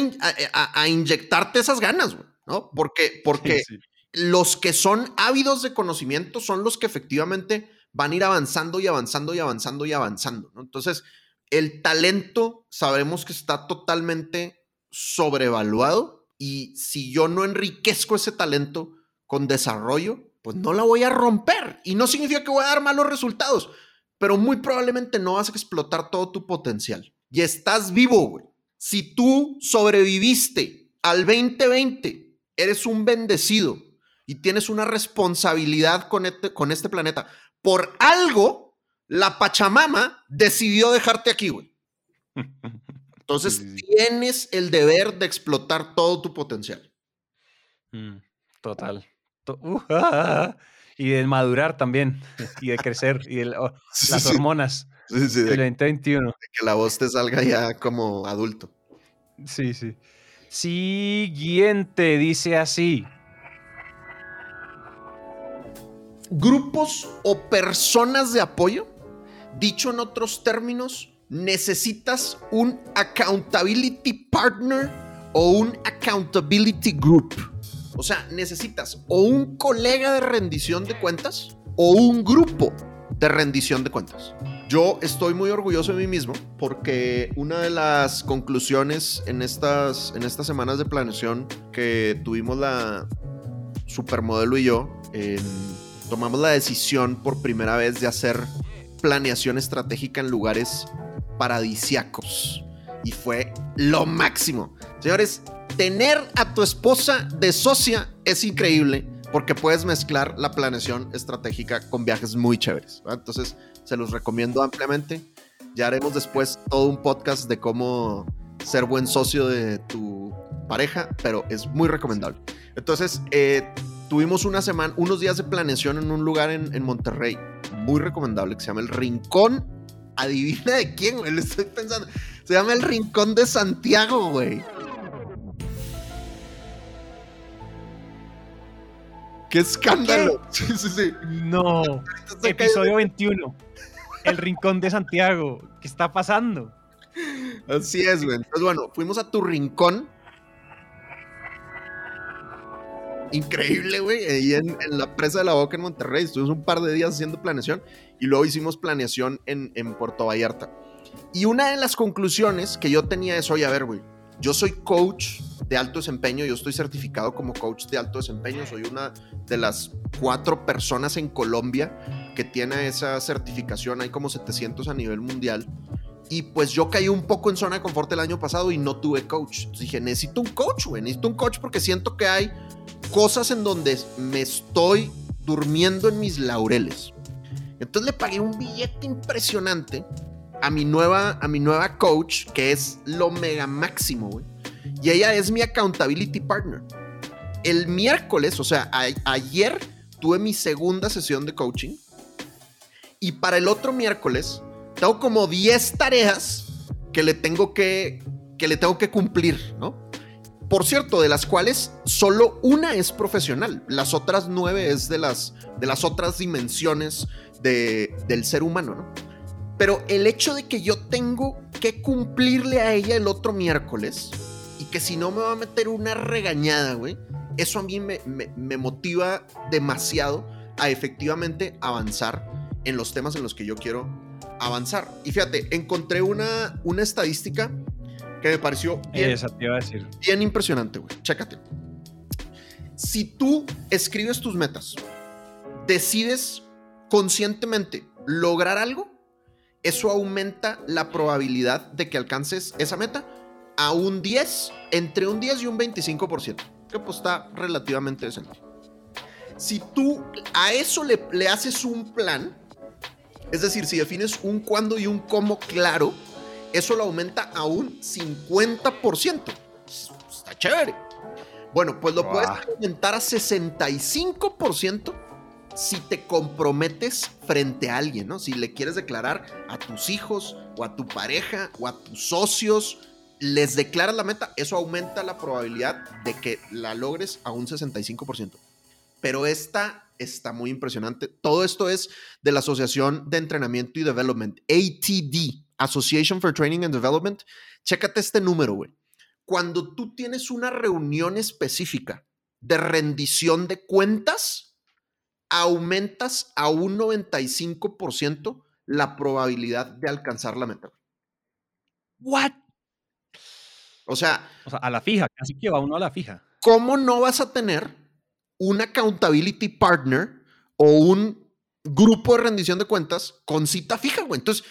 a, inyectarte esas ganas, ¿no? Porque, porque los que son ávidos de conocimiento son los que efectivamente van a ir avanzando y avanzando y avanzando y avanzando, ¿no? Entonces, el talento sabemos que está totalmente sobrevaluado y si yo no enriquezco ese talento con desarrollo, pues no la voy a romper. Y no significa que voy a dar malos resultados, pero muy probablemente no vas a explotar todo tu potencial. Y estás vivo, güey. Si tú sobreviviste al 2020, eres un bendecido y tienes una responsabilidad con este, con este planeta. Por algo, la Pachamama decidió dejarte aquí, güey. [laughs] Entonces tienes el deber de explotar todo tu potencial. Mm, total. Uh, [laughs] y de madurar también, [laughs] y de crecer, y de oh, [laughs] las hormonas. Sí, sí, del 2021. De que la voz te salga ya como adulto. Sí, sí. Siguiente, dice así. Grupos o personas de apoyo, dicho en otros términos, necesitas un accountability partner o un accountability group. O sea, necesitas o un colega de rendición de cuentas o un grupo de rendición de cuentas. Yo estoy muy orgulloso de mí mismo porque una de las conclusiones en estas, en estas semanas de planeación que tuvimos la supermodelo y yo, tomamos la decisión por primera vez de hacer planeación estratégica en lugares paradisiacos. Y fue lo máximo. Señores, tener a tu esposa de socia es increíble porque puedes mezclar la planeación estratégica con viajes muy chéveres. Entonces, se los recomiendo ampliamente. Ya haremos después todo un podcast de cómo ser buen socio de tu pareja, pero es muy recomendable. Entonces, eh, tuvimos una semana, unos días de planeación en un lugar en, en Monterrey, muy recomendable, que se llama El Rincón. Adivina de quién, güey, le estoy pensando. Se llama El Rincón de Santiago, güey. ¡Qué escándalo! Sí, sí, sí. No. Episodio 21. El Rincón de Santiago. ¿Qué está pasando? Así es, güey. Entonces, bueno, fuimos a tu rincón. Increíble, güey. Ahí en, la presa de la Boca en Monterrey. Estuvimos un par de días haciendo planeación y luego hicimos planeación en, en Puerto Vallarta. Y una de las conclusiones que yo tenía es, oye, a ver, güey, yo soy coach de alto desempeño, yo estoy certificado como coach de alto desempeño, soy una de las cuatro personas en Colombia que tiene esa certificación, hay como 700 a nivel mundial. Y pues yo caí un poco en zona de confort el año pasado y no tuve coach. dije, necesito un coach, güey, necesito un coach porque siento que hay cosas en donde me estoy durmiendo en mis laureles. Entonces le pagué un billete impresionante a mi nueva, a mi nueva coach, que es lo mega máximo, güey. Y ella es mi accountability partner. El miércoles, o sea, ayer tuve mi segunda sesión de coaching. Y para el otro miércoles, tengo como 10 tareas que le tengo que, que le tengo que cumplir, ¿no? Por cierto, de las cuales solo una es profesional, las otras nueve es de las, de las otras dimensiones de, del ser humano, ¿no? Pero el hecho de que yo tengo que cumplirle a ella el otro miércoles y que si no me va a meter una regañada, güey, eso a mí me, me, motiva demasiado a efectivamente avanzar en los temas en los que yo quiero avanzar. Y fíjate, encontré una, una estadística que me pareció bien, decir. bien impresionante, güey. Chécate. Si tú escribes tus metas, decides conscientemente lograr algo, eso aumenta la probabilidad de que alcances esa meta a un 10, entre un 10 y un 25%, que pues está relativamente decente. Si tú a eso le, le haces un plan, es decir, si defines un cuándo y un cómo claro, eso lo aumenta a un 50%. Está chévere. Bueno, pues lo puedes aumentar a 65% si te comprometes frente a alguien, ¿no? Si le quieres declarar a tus hijos o a tu pareja o a tus socios, les declaras la meta, eso aumenta la probabilidad de que la logres a un 65%. Pero esta está muy impresionante. Todo esto es de la Asociación de Entrenamiento y Development, ATD, Association for Training and Development. Chécate este número, güey. Cuando tú tienes una reunión específica de rendición de cuentas, aumentas a un 95% la probabilidad de alcanzar la meta. ¿What? O sea, o sea, a la fija, casi que va uno a la fija. ¿Cómo no vas a tener un accountability partner o un grupo de rendición de cuentas con cita fija, güey? Entonces,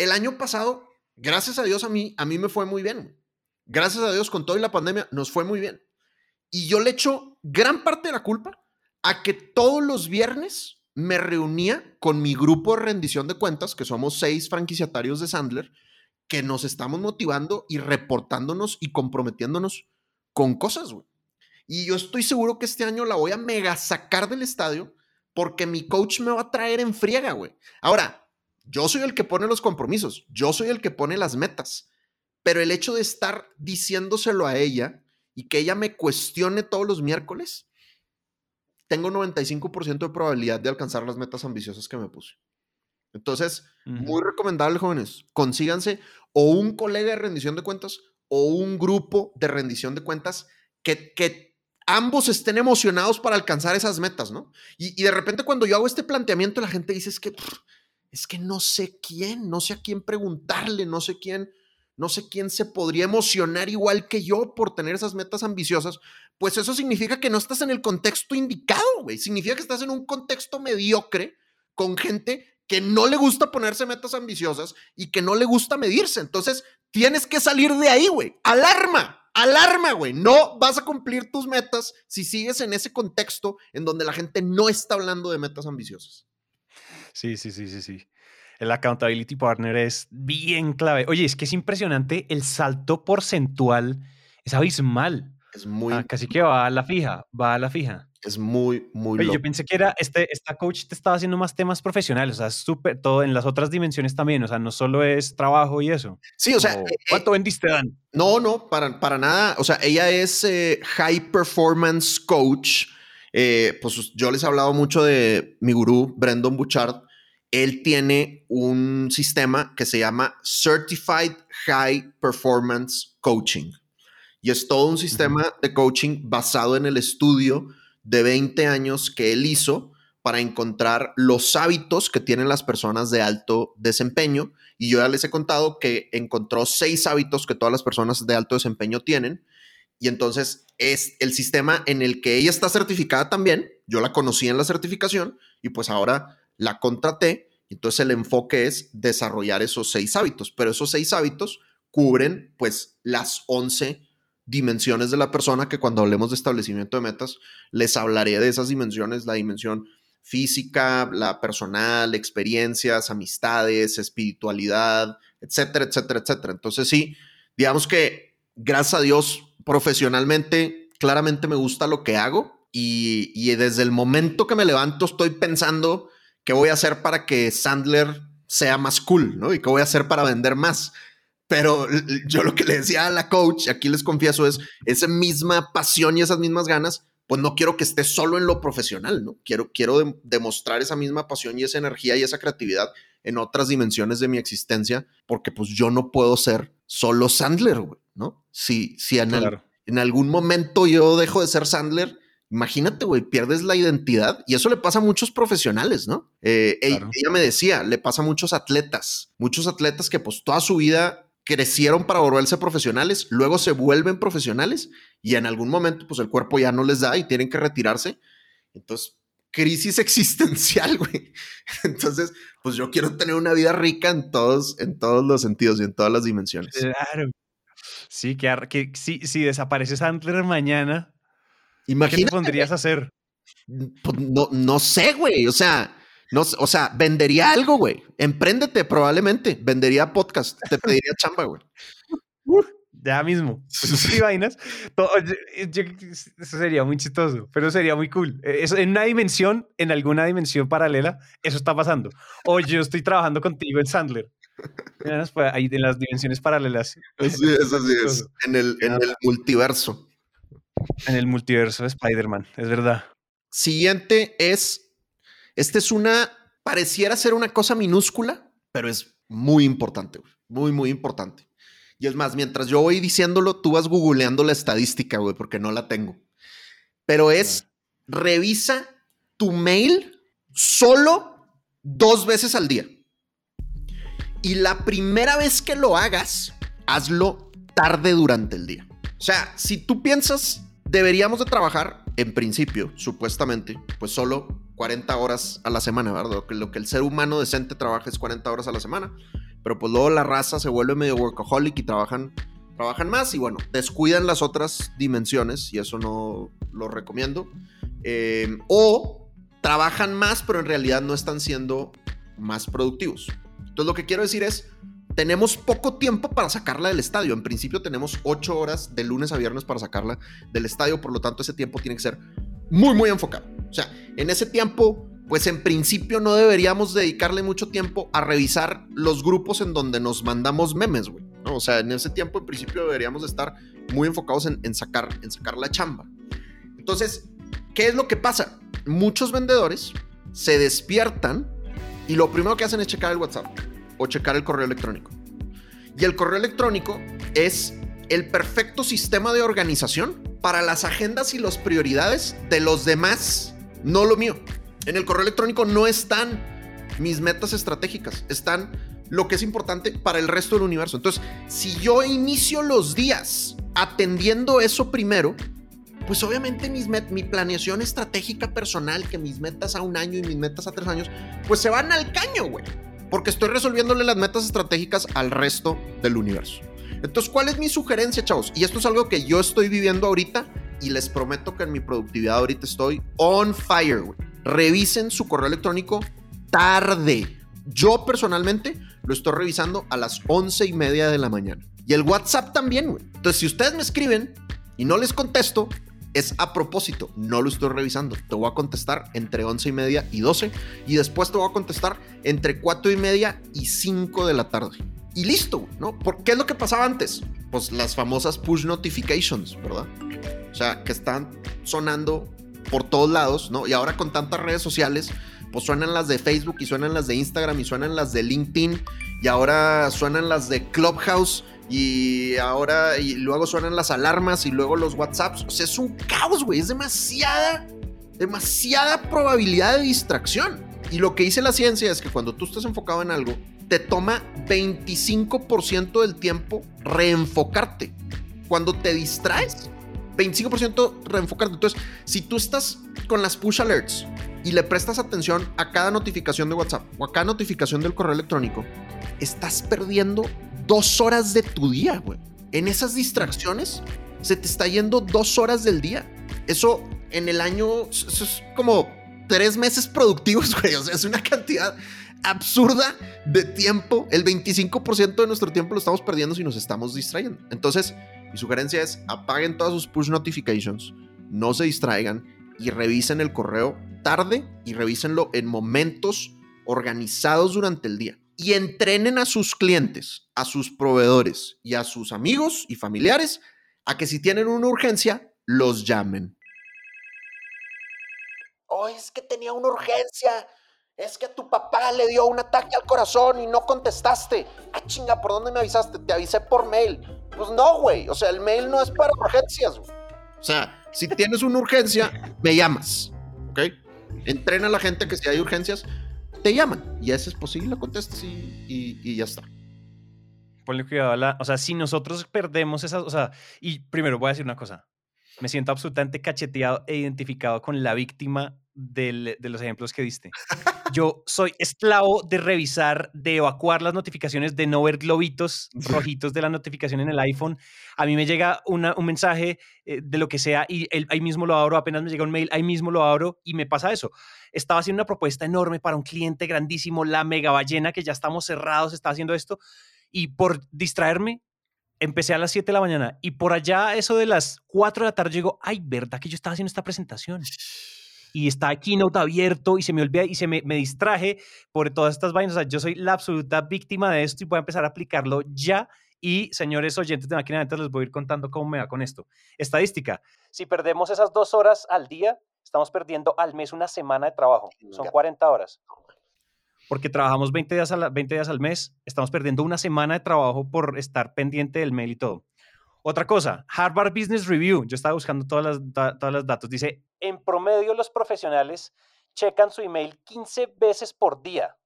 el año pasado, gracias a Dios a mí, a mí me fue muy bien. Gracias a Dios, con toda la pandemia, nos fue muy bien. Y yo le echo gran parte de la culpa a que todos los viernes me reunía con mi grupo de rendición de cuentas, que somos seis franquiciatarios de Sandler, que nos estamos motivando y reportándonos y comprometiéndonos con cosas, güey. Y yo estoy seguro que este año la voy a mega sacar del estadio porque mi coach me va a traer en friega, güey. Ahora, yo soy el que pone los compromisos, yo soy el que pone las metas, pero el hecho de estar diciéndoselo a ella y que ella me cuestione todos los miércoles, tengo 95% de probabilidad de alcanzar las metas ambiciosas que me puse. Entonces, muy recomendable, jóvenes. Consíganse o un colega de rendición de cuentas o un grupo de rendición de cuentas que, que ambos estén emocionados para alcanzar esas metas, ¿no? Y, de repente cuando yo hago este planteamiento, la gente dice, es que, es que no sé quién, no sé a quién preguntarle, no sé quién, no sé quién se podría emocionar igual que yo por tener esas metas ambiciosas, pues eso significa que no estás en el contexto indicado, güey. Significa que estás en un contexto mediocre con gente que no le gusta ponerse metas ambiciosas y que no le gusta medirse. Entonces, tienes que salir de ahí, güey. Alarma, alarma, güey. No vas a cumplir tus metas si sigues en ese contexto en donde la gente no está hablando de metas ambiciosas. Sí, sí, sí, sí, sí. El accountability partner es bien clave. Oye, es que es impresionante el salto porcentual, es abismal. Es muy. Ah, casi que va a la fija, va a la fija. Es muy, muy Oye, loco. yo pensé que era, este, esta coach te estaba haciendo más temas profesionales, o sea, súper, todo en las otras dimensiones también, o sea, no solo es trabajo y eso. Sí, o sea, Como, eh, eh, ¿cuánto vendiste, Dan? No, no, para, para nada. O sea, ella es eh, High Performance Coach. Eh, pues yo les he hablado mucho de mi gurú, Brandon Bouchard. Él tiene un sistema que se llama Certified High Performance Coaching. Y es todo un sistema de coaching basado en el estudio de 20 años que él hizo para encontrar los hábitos que tienen las personas de alto desempeño. Y yo ya les he contado que encontró seis hábitos que todas las personas de alto desempeño tienen. Y entonces es el sistema en el que ella está certificada también. Yo la conocí en la certificación y pues ahora la contraté. Entonces el enfoque es desarrollar esos seis hábitos, pero esos seis hábitos cubren pues las 11 dimensiones de la persona que cuando hablemos de establecimiento de metas les hablaré de esas dimensiones, la dimensión física, la personal, experiencias, amistades, espiritualidad, etcétera, etcétera, etcétera. Entonces sí, digamos que gracias a Dios profesionalmente, claramente me gusta lo que hago y, desde el momento que me levanto estoy pensando qué voy a hacer para que Sandler sea más cool, ¿no? Y qué voy a hacer para vender más. Pero yo lo que le decía a la coach, aquí les confieso, es esa misma pasión y esas mismas ganas, pues no quiero que esté solo en lo profesional, ¿no? Quiero, quiero de, demostrar esa misma pasión y esa energía y esa creatividad en otras dimensiones de mi existencia, porque pues yo no puedo ser solo Sandler, güey, ¿no? Si, si en, Claro. en algún momento yo dejo de ser Sandler, imagínate, güey, pierdes la identidad y eso le pasa a muchos profesionales, ¿no? Eh, Claro. ella me decía, le pasa a muchos atletas, muchos atletas que pues toda su vida crecieron para volverse profesionales, luego se vuelven profesionales y en algún momento pues el cuerpo ya no les da y tienen que retirarse. Entonces, crisis [laughs] existencial, güey. Entonces, pues yo quiero tener una vida rica en todos, en todos los sentidos y en todas las dimensiones. Claro. Sí, que, que si, si desaparece Sandler mañana, ¿qué te Imagínate, pondrías a hacer? pues, no, no sé, güey. O sea, no, o sea, vendería algo, güey. Empréndete, probablemente. Vendería podcast. Te pediría [laughs] chamba, güey. Ya mismo. [laughs] Pues, vainas. Todo- yo- yo- eso sería muy chistoso, pero sería muy cool. Eh, Eso, en una dimensión, en alguna dimensión paralela, eso está pasando. O yo estoy trabajando contigo en Sandler. Pues, Ahí en las dimensiones paralelas, Así es, así es. [laughs] En el, en el multiverso. en el multiverso de Spider-Man, es verdad. Siguiente es, esta es una, pareciera ser una cosa minúscula, pero es muy importante, muy, muy importante. Y es más, mientras yo voy diciéndolo, tú vas googleando la estadística, güey, porque no la tengo. Pero es, revisa tu mail solo dos veces al día. Y la primera vez que lo hagas, hazlo tarde durante el día. O sea, si tú piensas, deberíamos de trabajar, en principio, supuestamente, pues solo 40 horas a la semana, ¿verdad? Lo que, lo que el ser humano decente trabaja es 40 horas a la semana. Pero pues luego la raza se vuelve medio workaholic y trabajan, trabajan más y bueno, descuidan las otras dimensiones y eso no lo recomiendo. Eh, o trabajan más, pero en realidad no están siendo más productivos. Entonces lo que quiero decir es, tenemos poco tiempo para sacarla del estadio. En principio tenemos 8 horas de lunes a viernes para sacarla del estadio, por lo tanto ese tiempo tiene que ser muy, muy enfocado. O sea, en ese tiempo, pues en principio no deberíamos dedicarle mucho tiempo a revisar los grupos en donde nos mandamos memes, güey. ¿no? O sea, en ese tiempo en principio deberíamos de estar muy enfocados en, en sacar, en sacar la chamba. Entonces, ¿qué es lo que pasa? Muchos vendedores se despiertan y lo primero que hacen es checar el WhatsApp o checar el correo electrónico. Y el correo electrónico es el perfecto sistema de organización para las agendas y las prioridades de los demás, no lo mío. En el correo electrónico no están mis metas estratégicas, están lo que es importante para el resto del universo. Entonces, si yo inicio los días atendiendo eso primero, pues obviamente mis met- mi planeación estratégica personal, que mis metas a un año y mis metas a tres años, pues se van al caño, güey. Porque estoy resolviéndole las metas estratégicas al resto del universo. Entonces, ¿cuál es mi sugerencia, chavos? Y esto es algo que yo estoy viviendo ahorita y les prometo que en mi productividad ahorita estoy on fire, güey. Revisen su correo electrónico tarde. Yo personalmente lo estoy revisando a las once y media de la mañana. Y el WhatsApp también, güey. Entonces, si ustedes me escriben y no les contesto, es a propósito, no lo estoy revisando. Te voy a contestar entre 11 y media y 12 y después te voy a contestar entre 4 y media y 5 de la tarde. Y listo, ¿no? ¿Por qué es lo que pasaba antes? Pues las famosas push notifications, ¿verdad? O sea, que están sonando por todos lados, ¿no? Y ahora con tantas redes sociales, pues suenan las de Facebook y suenan las de Instagram y suenan las de LinkedIn y ahora suenan las de Clubhouse y ahora y luego suenan las alarmas y luego los WhatsApps. O sea, es un caos, güey. Es demasiada, demasiada probabilidad de distracción. Y lo que dice la ciencia es que cuando tú estás enfocado en algo, te toma 25% del tiempo reenfocarte. Cuando te distraes, 25% reenfocarte. Entonces, si tú estás con las push alerts y le prestas atención a cada notificación de WhatsApp o a cada notificación del correo electrónico, estás perdiendo dos horas de tu día, güey. En esas distracciones se te está yendo dos horas del día. Eso en el año es como tres meses productivos, [laughs] güey. O sea, es una cantidad absurda de tiempo. El 25% de nuestro tiempo lo estamos perdiendo si nos estamos distrayendo. Entonces, mi sugerencia es apaguen todas sus push notifications, no se distraigan y revisen el correo tarde y revísenlo en momentos organizados durante el día y entrenen a sus clientes, a sus proveedores y a sus amigos y familiares a que si tienen una urgencia, los llamen. Oh, es que tenía una urgencia. Es que a tu papá le dio un ataque al corazón y no contestaste. Ah, chinga, ¿por dónde me avisaste? Te avisé por mail. Pues no, güey. O sea, el mail no es para urgencias. O sea, si tienes una urgencia, me llamas. ¿Ok? Entrena a la gente que si hay urgencias, te llaman y a es posible, contestas y, y, ya está. Ponle cuidado a la, o sea, si nosotros perdemos esas, o sea, y primero voy a decir una cosa, me siento absolutamente cacheteado e identificado con la víctima de los ejemplos que diste. Yo soy esclavo de revisar, de evacuar las notificaciones, de no ver globitos [laughs] rojitos de la notificación en el iPhone. A mí me llega un mensaje eh, de lo que sea y ahí mismo lo abro, apenas me llega un mail, ahí mismo lo abro y me pasa eso. Estaba haciendo una propuesta enorme para un cliente grandísimo, la mega ballena, que ya estamos cerrados, está haciendo esto. Y por distraerme, empecé a las 7 de la mañana y por allá, eso de las 4 de la tarde, llegó, ay, ¿verdad que yo estaba haciendo esta presentación? Y está Keynote abierto y se me olvida y se me, me distraje por todas estas vainas. O sea, yo soy la absoluta víctima de esto y voy a empezar a aplicarlo ya. Y señores oyentes de Máquina de les voy a ir contando cómo me va con esto. Estadística. Si perdemos esas dos horas al día, estamos perdiendo al mes una semana de trabajo. Son 40 horas porque trabajamos 20 días, 20 días al mes, estamos perdiendo una semana de trabajo por estar pendiente del mail y todo. Otra cosa, Harvard Business Review, yo estaba buscando todas las, todas las datos, dice, en promedio los profesionales checan su email 15 veces por día.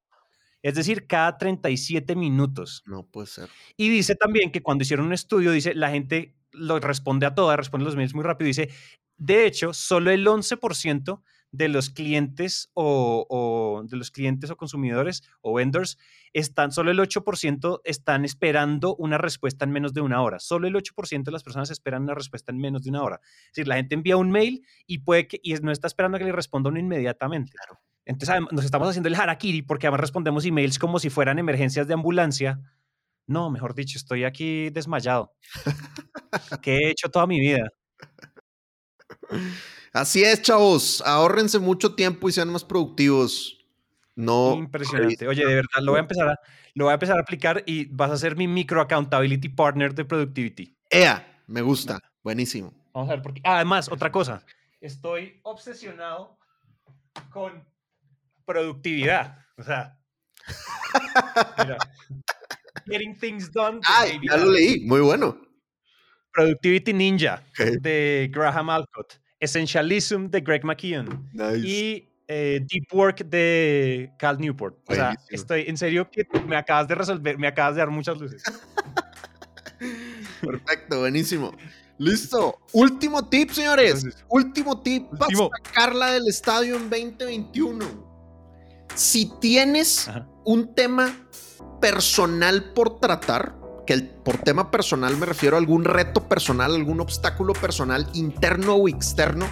Es decir, cada 37 minutos. No puede ser. Y dice también que cuando hicieron un estudio, dice, la gente lo responde a todas, responde los mails muy rápido. Dice, de hecho, solo el 11% de los clientes o, de los clientes o consumidores o vendors están, solo el 8% están esperando una respuesta en menos de una hora. Solo el 8% de las personas esperan una respuesta en menos de una hora. Es decir, la gente envía un mail y puede que y no está esperando a que le responda inmediatamente. Entonces nos estamos haciendo el harakiri porque además respondemos emails como si fueran emergencias de ambulancia. No, mejor dicho, estoy aquí desmayado. ¿Qué he hecho toda mi vida? Así es, chavos. Ahórrense mucho tiempo y sean más productivos. No. Impresionante. Oye, de verdad, lo voy a empezar a, lo voy a empezar a aplicar y vas a ser mi micro accountability partner de productivity. Ea, me gusta. Buenísimo. Vamos a ver por qué. además, otra cosa. Estoy obsesionado con productividad. O sea, [laughs] mira, Getting Things Done. Ay, ya lo leí. Muy bueno. Productivity Ninja de Graham Alcott. Essentialism de Greg McKeon y eh, Deep Work de Cal Newport. O sea, estoy en serio que me acabas de resolver, me acabas de dar muchas luces. [laughs] Perfecto, buenísimo. Listo. Último tip, señores. Último tip para sacarla del estadio en 2021. Si tienes un tema personal por tratar, que por tema personal me refiero a algún reto personal, algún obstáculo personal interno o externo,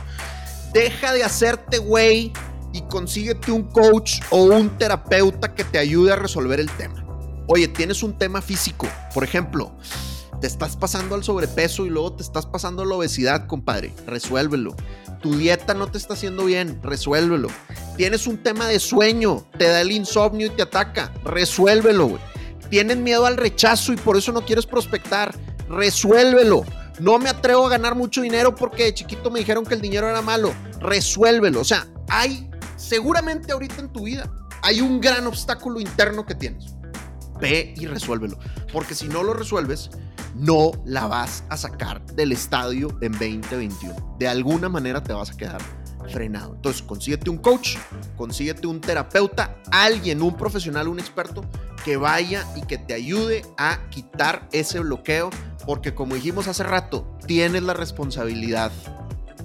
deja de hacerte güey y consíguete un coach o un terapeuta que te ayude a resolver el tema. Oye, tienes un tema físico, por ejemplo, Te estás pasando al sobrepeso y luego te estás pasando a la obesidad, compadre. Resuélvelo. Tu dieta no te está haciendo bien. Resuélvelo. Tienes un tema de sueño. Te da el insomnio y te ataca. Resuélvelo, güey. Tienes miedo al rechazo y por eso no quieres prospectar. Resuélvelo. No me atrevo a ganar mucho dinero porque de chiquito me dijeron que el dinero era malo. Resuélvelo. O sea, hay seguramente ahorita en tu vida hay un gran obstáculo interno que tienes. Ve y resuélvelo. Porque si no lo resuelves, no la vas a sacar del estadio en 2021. De alguna manera te vas a quedar frenado. Entonces, consíguete un coach, consíguete un terapeuta, alguien, un profesional, un experto que vaya y que te ayude a quitar ese bloqueo, porque como dijimos hace rato, tienes la responsabilidad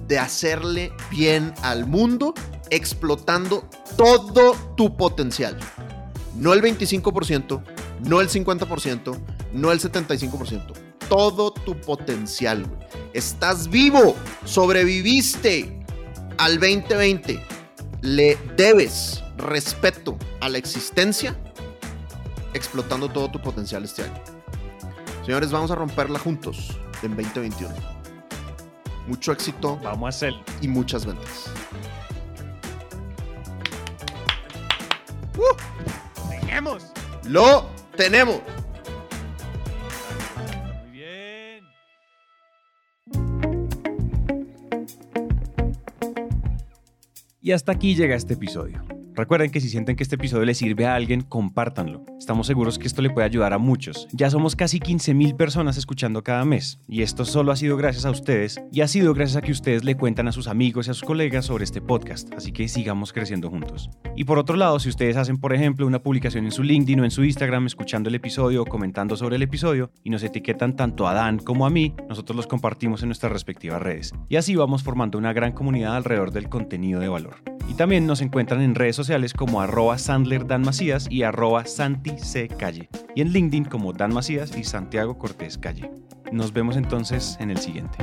de hacerle bien al mundo explotando todo tu potencial. No el 25%, no el 50%, no el 75%. Todo tu potencial. Estás vivo, sobreviviste al 2020. Le debes respeto a la existencia explotando todo tu potencial este año. Señores, vamos a romperla juntos en 2021. Mucho éxito. Vamos a hacerlo. Y muchas ventas. ¡Uh! ¡Tenemos! ¡Lo tenemos! Y hasta aquí llega este episodio. Recuerden que si sienten que este episodio les sirve a alguien, compártanlo. Estamos seguros que esto le puede ayudar a muchos. Ya somos casi 15.000 personas escuchando cada mes, y esto solo ha sido gracias a ustedes, y ha sido gracias a que ustedes le cuentan a sus amigos y a sus colegas sobre este podcast, así que sigamos creciendo juntos. Y por otro lado, si ustedes hacen, por ejemplo, una publicación en su LinkedIn o en su Instagram escuchando el episodio o comentando sobre el episodio, y nos etiquetan tanto a Dan como a mí, nosotros los compartimos en nuestras respectivas redes. Y así vamos formando una gran comunidad alrededor del contenido de valor. Y también nos encuentran en redes sociales como arroba Sandler Dan Macías y arroba Santi C. Calle. Y en LinkedIn como Dan Macías y Santiago Cortés Calle. Nos vemos entonces en el siguiente.